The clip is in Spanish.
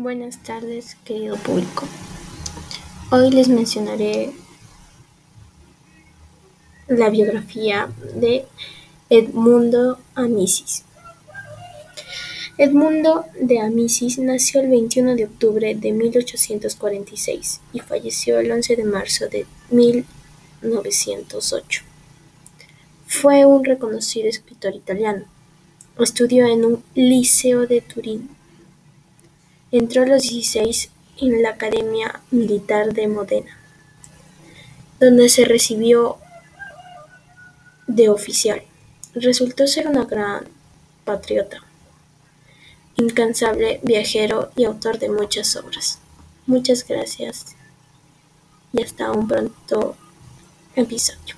Buenas tardes, querido público. Hoy les mencionaré la biografía de Edmundo Amicis. Edmundo de Amicis nació el 21 de octubre de 1846 y falleció el 11 de marzo de 1908. Fue un reconocido escritor italiano. Estudió en un liceo de Turín Entró a los 16 en la Academia Militar de Modena, donde se recibió de oficial. Resultó ser un gran patriota, incansable viajero y autor de muchas obras. Muchas gracias y hasta un pronto episodio.